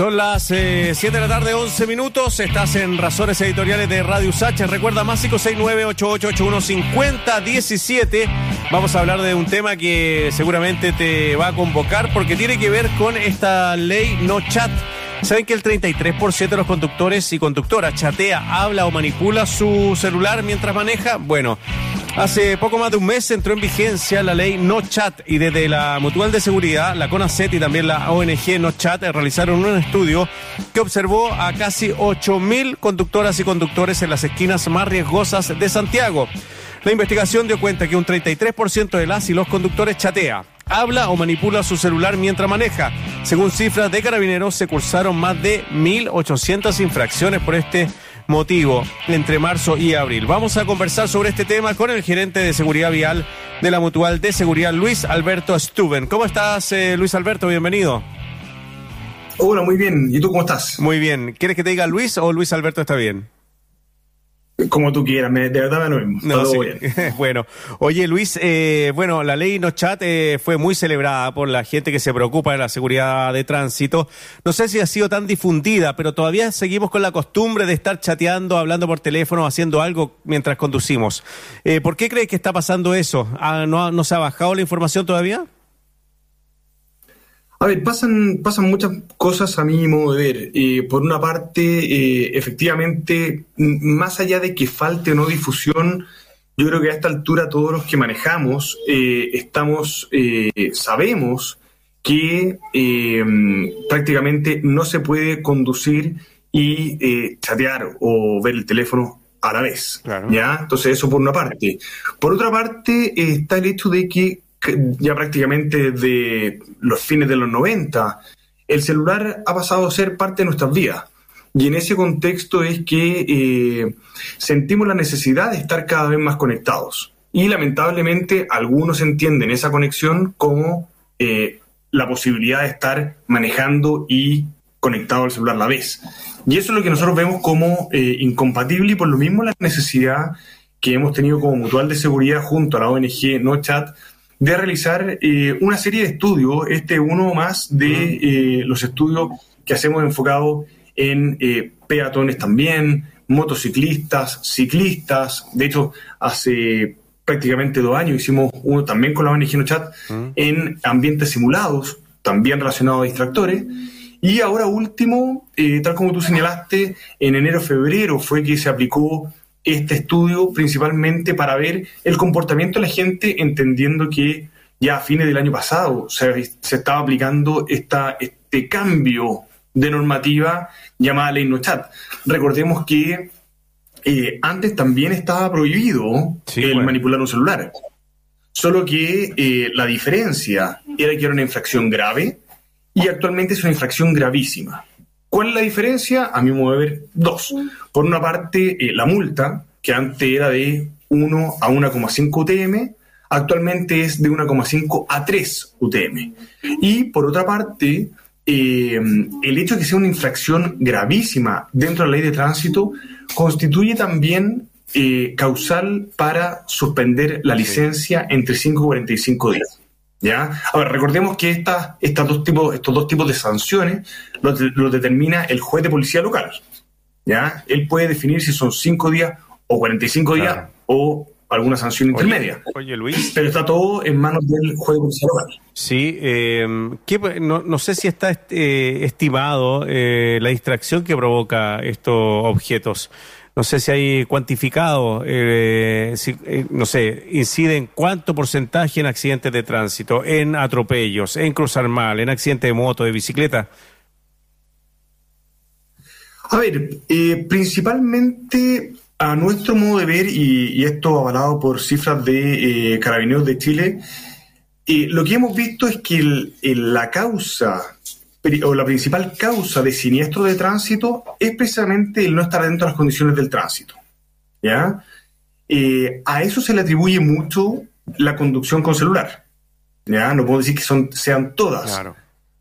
Son las 7 eh, de la tarde, 11 minutos. Estás en Razones Editoriales de Radio Sacha. Recuerda, más 569-8881-5017. Vamos a hablar de un tema que seguramente te va a convocar porque tiene que ver con esta ley no chat. ¿Saben que el 33% de los conductores y conductoras chatea, habla o manipula su celular mientras maneja? Bueno, Hace poco más de un mes entró en vigencia la ley No Chat y desde la Mutual de Seguridad, la CONACET y también la ONG No Chat realizaron un estudio que observó a casi 8.000 conductoras y conductores en las esquinas más riesgosas de Santiago. La investigación dio cuenta que un 33% de las y los conductores chatea, habla o manipula su celular mientras maneja. Según cifras de carabineros, se cursaron más de 1.800 infracciones por este motivo entre marzo y abril. Vamos a conversar sobre este tema con el gerente de seguridad vial de la Mutual de Seguridad, Luis Alberto Stuben. ¿Cómo estás, eh, Luis Alberto? Bienvenido. Hola, muy bien. ¿Y tú cómo estás? Muy bien. ¿Quieres que te diga Luis o Luis Alberto está bien? Como tú quieras, de verdad me lo mismo. bueno, oye Luis, eh, bueno, la ley No Chat eh, fue muy celebrada por la gente que se preocupa de la seguridad de tránsito. No sé si ha sido tan difundida, pero todavía seguimos con la costumbre de estar chateando, hablando por teléfono, haciendo algo mientras conducimos. Eh, ¿Por qué crees que está pasando eso? Ah, ¿No, ¿No se ha bajado la información todavía? A ver, pasan, pasan muchas cosas a mi modo de ver. Eh, por una parte, eh, efectivamente, más allá de que falte o no difusión, yo creo que a esta altura todos los que manejamos eh, estamos, sabemos que prácticamente no se puede conducir y chatear o ver el teléfono a la vez. ¿ya? Entonces, eso por una parte. Por otra parte, está el hecho de que ya prácticamente desde los fines de los 90, el celular ha pasado a ser parte de nuestras vidas. Y en ese contexto es que eh, sentimos la necesidad de estar cada vez más conectados. Y lamentablemente algunos entienden esa conexión como eh, la posibilidad de estar manejando y conectado al celular a la vez. Y eso es lo que nosotros vemos como eh, incompatible y por lo mismo la necesidad que hemos tenido como mutual de seguridad junto a la ONG No Chat de realizar eh, una serie de estudios, este uno más de eh, los estudios que hacemos enfocados en eh, peatones también, motociclistas, ciclistas. De hecho, hace prácticamente dos años hicimos uno también con la ONG Chat en ambientes simulados, también relacionados a distractores. Y ahora último, tal como tú señalaste, en enero-febrero fue que se aplicó este estudio principalmente para ver el comportamiento de la gente, entendiendo que ya a fines del año pasado se, estaba aplicando esta, este cambio de normativa llamada ley no chat. Recordemos que eh, antes también estaba prohibido el manipular un celular, solo que eh, la diferencia era que era una infracción grave y actualmente es una infracción gravísima. ¿Cuál es la diferencia? A mi modo de ver, dos. Por una parte, eh, la multa, que antes era de 1 a 1,5 UTM, actualmente es de 1,5 a 3 UTM. Y por otra parte, eh, el hecho de que sea una infracción gravísima dentro de la ley de tránsito constituye también eh, causal para suspender la licencia entre 5 y 45 días. ¿Ya? Ahora, recordemos que estas, estas dos tipos, estos dos tipos de sanciones los, determina el juez de policía local. ¿ya? Él puede definir si son cinco días o 45 días o alguna sanción intermedia. Oye, Luis. Pero está todo en manos del juez de policía local. Sí, eh, no, no, sé si está eh, estimado eh, la distracción que provoca estos objetos. No sé si hay cuantificado, eh, eh, no sé, incide en cuánto porcentaje en accidentes de tránsito, en atropellos, en cruzar mal, en accidentes de moto, de bicicleta. A ver, eh, principalmente a nuestro modo de ver, y, esto avalado por cifras de Carabineros de Chile, lo que hemos visto es que la causa o la principal causa de siniestro de tránsito es precisamente el no estar dentro de las condiciones del tránsito. ¿ya? Eh, a eso se le atribuye mucho la conducción con celular. ¿ya? No puedo decir que son, sean todas.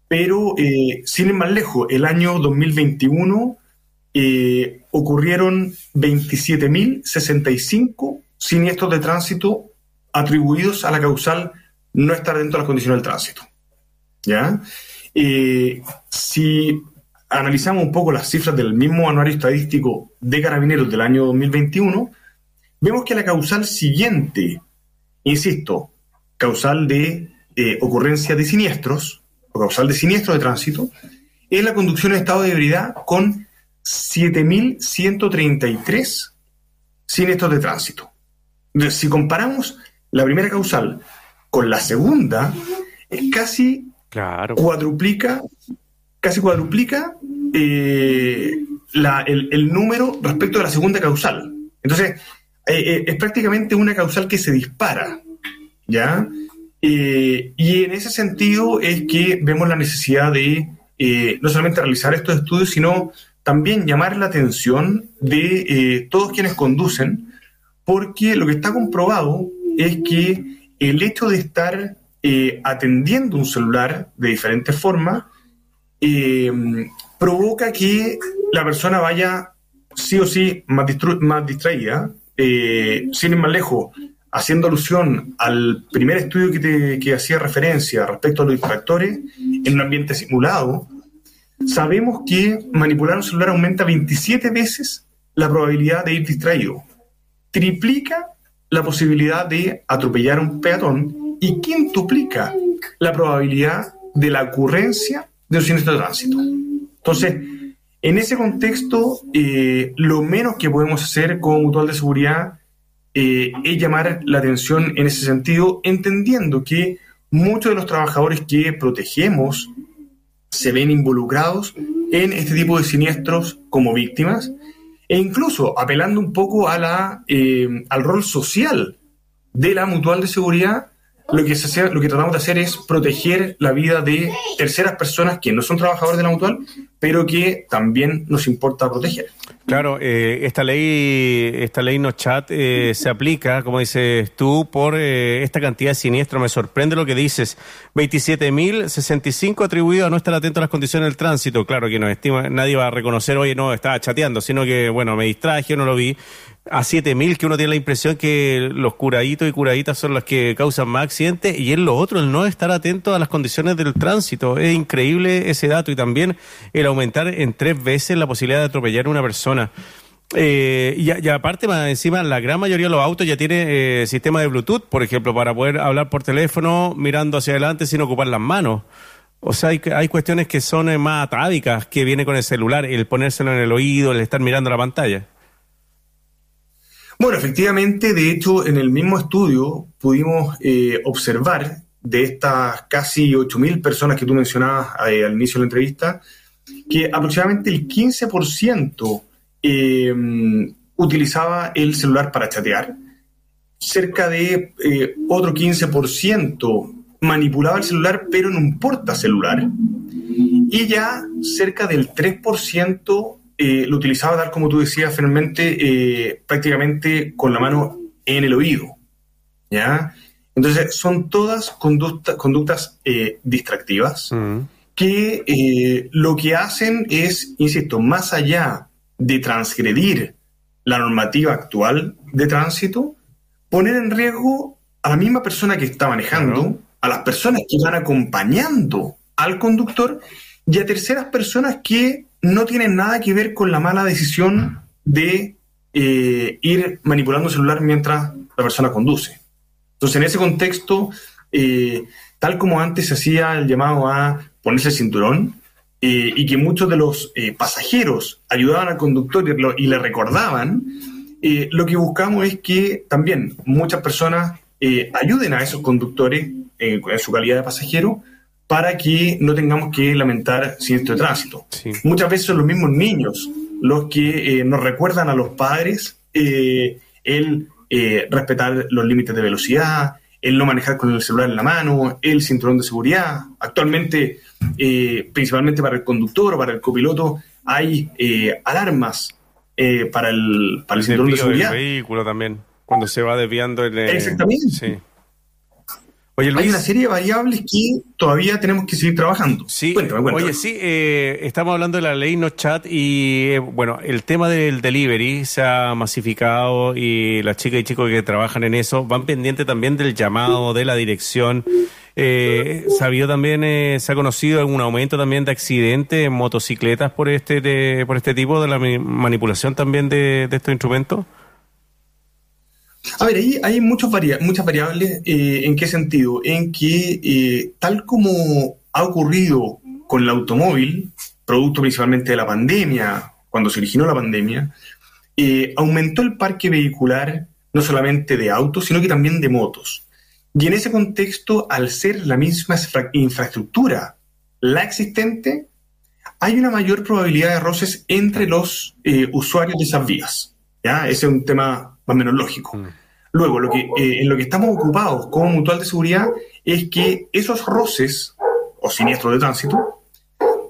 Pero, eh, sin ir más lejos, el año 2021 eh, ocurrieron 27.065 siniestros de tránsito atribuidos a la causal no estar dentro de las condiciones del tránsito. ¿Ya? Eh, si analizamos un poco las cifras del mismo anuario estadístico de carabineros del año 2021, vemos que la causal siguiente, insisto, causal de eh, ocurrencia de siniestros, o causal de siniestros de tránsito, es la conducción en estado de ebriedad con 7.133 siniestros de tránsito. Entonces, si comparamos la primera causal con la segunda, es casi cuadruplica, casi cuadruplica eh, el, número respecto a la segunda causal. Entonces, eh, eh, es prácticamente una causal que se dispara, ¿ya? y en ese sentido es que vemos la necesidad de no solamente realizar estos estudios, sino también llamar la atención de todos quienes conducen, porque lo que está comprobado es que el hecho de estar atendiendo un celular de diferentes formas provoca que la persona vaya sí o sí más, distraída, eh, sin ir más lejos, haciendo alusión al primer estudio que, que hacía referencia respecto a los distractores en un ambiente simulado, sabemos que manipular un celular aumenta 27 veces la probabilidad de ir distraído, triplica la posibilidad de atropellar a un peatón y quintuplica la probabilidad de la ocurrencia de un siniestro de tránsito. Entonces, en ese contexto, eh, lo menos que podemos hacer como mutual de seguridad eh, es llamar la atención en ese sentido, entendiendo que muchos de los trabajadores que protegemos se ven involucrados en este tipo de siniestros como víctimas e incluso apelando un poco a la, eh, al rol social de la mutual de seguridad lo que, se lo que tratamos de hacer es proteger la vida de terceras personas que no son trabajadores de la mutual, pero que también nos importa proteger. Claro, eh, esta ley, esta ley no chat eh, se aplica, como dices tú, por eh, esta cantidad de siniestros. Me sorprende lo que dices. 27.065 atribuidos a no estar atento a las condiciones del tránsito. Claro que no estima, nadie va a reconocer, oye, no, estaba chateando, sino que, bueno, me distraje, no lo vi a 7000 que uno tiene la impresión que los curaditos y curaditas son los que causan más accidentes y es lo otro, el no estar atento a las condiciones del tránsito. Es increíble ese dato y también el aumentar en tres veces la posibilidad de atropellar a una persona. Eh, y, aparte, más encima, la gran mayoría de los autos ya tiene eh, sistema de Bluetooth, por ejemplo, para poder hablar por teléfono mirando hacia adelante sin ocupar las manos. O sea, hay, hay cuestiones que son eh, más atávicas que viene con el celular, el ponérselo en el oído, el estar mirando la pantalla. Bueno, efectivamente, de hecho, en el mismo estudio pudimos eh, observar de estas casi 8.000 personas que tú mencionabas eh, al inicio de la entrevista, que aproximadamente el 15% eh, utilizaba el celular para chatear, cerca de otro 15% manipulaba el celular pero en un portacelular, y ya cerca del 3% eh, lo utilizaba tal como tú decías, finalmente, eh, prácticamente con la mano en el oído. ¿Ya? Entonces, son todas conductas eh, distractivas mm. que lo que hacen es, insisto, más allá de transgredir la normativa actual de tránsito, poner en riesgo a la misma persona que está manejando, a las personas que van acompañando al conductor y a terceras personas que no tiene nada que ver con la mala decisión de eh, ir manipulando el celular mientras la persona conduce. Entonces, en ese contexto, eh, tal como antes se hacía el llamado a ponerse el cinturón, eh, y que muchos de los pasajeros ayudaban al conductor y, le recordaban, lo que buscamos es que también muchas personas ayuden a esos conductores en su calidad de pasajero para que no tengamos que lamentar siniestro de tránsito. Muchas veces son los mismos niños los que eh, nos recuerdan a los padres eh, el eh, respetar los límites de velocidad, el no manejar con el celular en la mano, el cinturón de seguridad. Actualmente, principalmente para el conductor o para el copiloto, hay alarmas para el, para el cinturón de seguridad. El vehículo también, cuando se va desviando el... Exactamente. Hay una serie de variables que todavía tenemos que seguir trabajando. Sí, oye, sí, eh, estamos hablando de la ley no chat y eh, bueno, el tema del delivery se ha masificado y las chicas y chicos que trabajan en eso van pendientes también del llamado de la dirección Eh, ¿Sabido también, eh, se ha conocido algún aumento también de accidentes en motocicletas por este, por este tipo de la manipulación también de, estos instrumentos? A ver, ahí hay muchas variables. Eh, ¿En qué sentido? En que tal como ha ocurrido con el automóvil, producto principalmente de la pandemia, cuando se originó la pandemia, aumentó el parque vehicular no solamente de autos, sino que también de motos. Y en ese contexto, al ser la misma infraestructura la existente, hay una mayor probabilidad de roces entre los eh, usuarios de esas vías. ¿ya? Ese es un tema más o menos lógico. Luego, lo que, eh, en lo que estamos ocupados como mutual de seguridad es que esos roces o siniestros de tránsito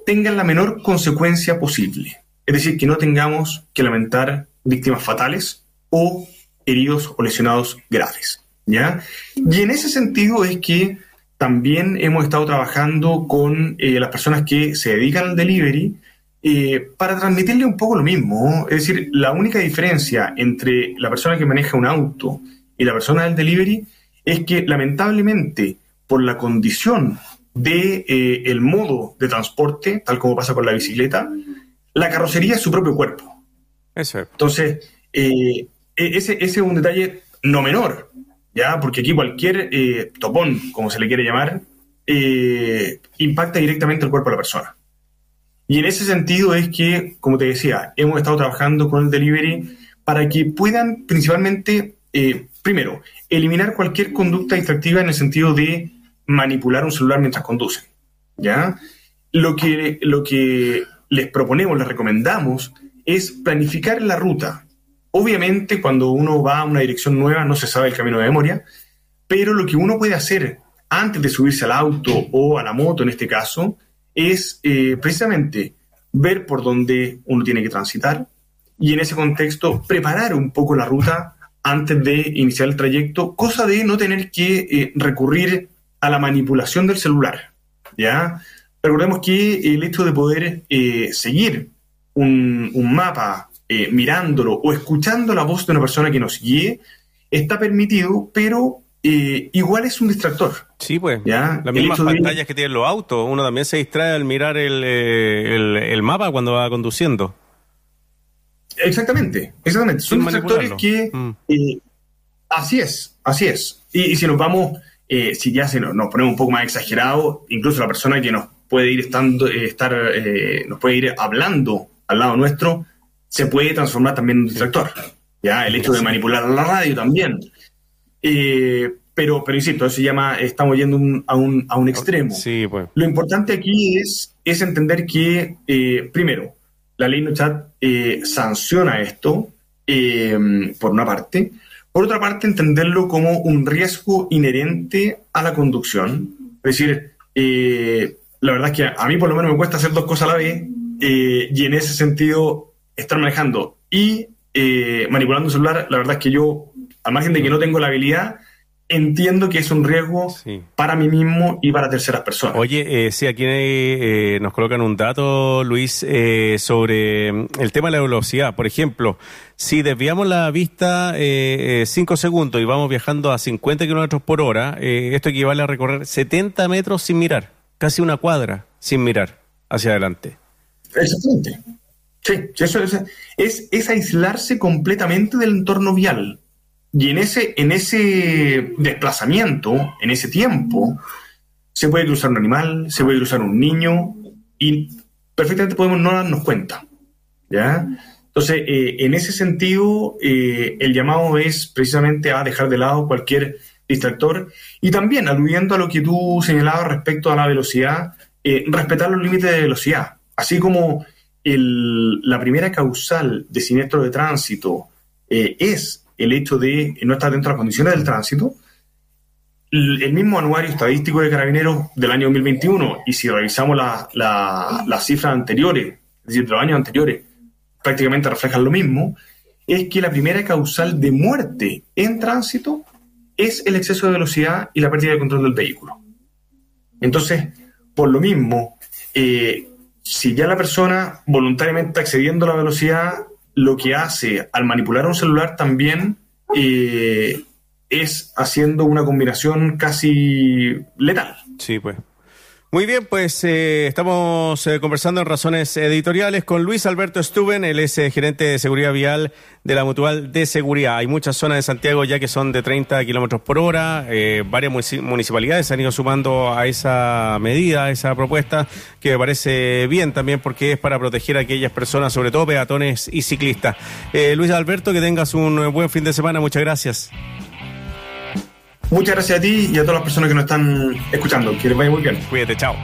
tengan la menor consecuencia posible. Es decir, que no tengamos que lamentar víctimas fatales o heridos o lesionados graves. ¿ya? Y en ese sentido es que también hemos estado trabajando con eh, las personas que se dedican al delivery eh, para transmitirle un poco lo mismo. Es decir, la única diferencia entre la persona que maneja un auto y la persona del delivery es que lamentablemente por la condición de eh, el modo de transporte, tal como pasa con la bicicleta, la carrocería es su propio cuerpo. Eso. Entonces, eh, e-, ese, ese, es un detalle no menor, ¿ya? Porque aquí cualquier eh, topón, como se le quiere llamar, impacta directamente el cuerpo de la persona. Y en ese sentido es que, como te decía, hemos estado trabajando con el delivery para que puedan principalmente, eh, primero, eliminar cualquier conducta distractiva en el sentido de manipular un celular mientras conducen. ¿ya? Lo que, lo que les proponemos, les recomendamos, es planificar la ruta Obviamente, cuando uno va a una dirección nueva no se sabe el camino de memoria, pero lo que uno puede hacer antes de subirse al auto o a la moto, en este caso, es eh, precisamente ver por dónde uno tiene que transitar y en ese contexto preparar un poco la ruta antes de iniciar el trayecto, cosa de no tener que eh, recurrir a la manipulación del celular. ¿ya? Recordemos que el hecho de poder eh, seguir un, un mapa mirándolo o escuchando la voz de una persona que nos guíe, está permitido, pero eh, igual es un distractor. Sí, pues. ¿ya? Las mismas pantallas que tienen los autos. Uno también se distrae al mirar el, eh, el, mapa cuando va conduciendo. Exactamente, exactamente. Son distractores que. Mm. así es, así es. Y, si nos vamos, si ya se nos, ponemos un poco más exagerado, incluso la persona que nos puede ir estando, estar, nos puede ir hablando al lado nuestro, se puede transformar también en un distractor. ¿ya? El hecho de manipular la radio también. Eh, pero, pero insisto, eso se llama, estamos yendo a, un, a, un, extremo. Sí, pues. Lo importante aquí es, es entender que, eh, primero, la ley no chat eh, sanciona esto, por una parte. Por otra parte, entenderlo como un riesgo inherente a la conducción. Es decir, la verdad es que a mí por lo menos me cuesta hacer dos cosas a la vez, y en ese sentido estar manejando y eh, manipulando un celular, la verdad es que yo, al margen de que no tengo la habilidad, entiendo que es un riesgo para mí mismo y para terceras personas. Oye, eh, sí, aquí eh, nos colocan un dato, Luis, eh, sobre mm, el tema de la velocidad. Por ejemplo, si desviamos la vista 5 segundos y vamos viajando a 50 kilómetros por hora, esto equivale a recorrer 70 metros sin mirar, casi una cuadra sin mirar hacia adelante. Exactamente. Sí, eso es, es, aislarse completamente del entorno vial. Y en ese, en ese desplazamiento, en ese tiempo, se puede cruzar un animal, se puede cruzar un niño y perfectamente podemos no darnos cuenta. ¿ya? Entonces, eh, en ese sentido, eh, el llamado es precisamente a dejar de lado cualquier distractor y también aludiendo a lo que tú señalabas respecto a la velocidad, eh, respetar los límites de velocidad. Así como la primera causal de siniestro de tránsito es el hecho de no estar dentro de las condiciones del tránsito, el, mismo anuario estadístico de carabineros del año 2021, y si revisamos las cifras anteriores, es decir, de los años anteriores, prácticamente reflejan lo mismo, es que la primera causal de muerte en tránsito es el exceso de velocidad y la pérdida de control del vehículo. Entonces, por lo mismo, eh, si ya la persona voluntariamente está excediendo la velocidad, lo que hace al manipular un celular también eh, es haciendo una combinación casi letal. Sí, pues. Muy bien, pues eh, estamos eh, conversando en Razones Editoriales con Luis Alberto Stuben, él es eh, gerente de seguridad vial de la Mutual de Seguridad. Hay muchas zonas de Santiago ya que son de 30 kilómetros por hora, varias municipalidades se han ido sumando a esa medida, a esa propuesta, que me parece bien también porque es para proteger a aquellas personas, sobre todo peatones y ciclistas. Luis Alberto, que tengas un buen fin de semana, muchas gracias. Muchas gracias a ti y a todas las personas que nos están escuchando. Que les vaya muy bien. Cuídate, chao.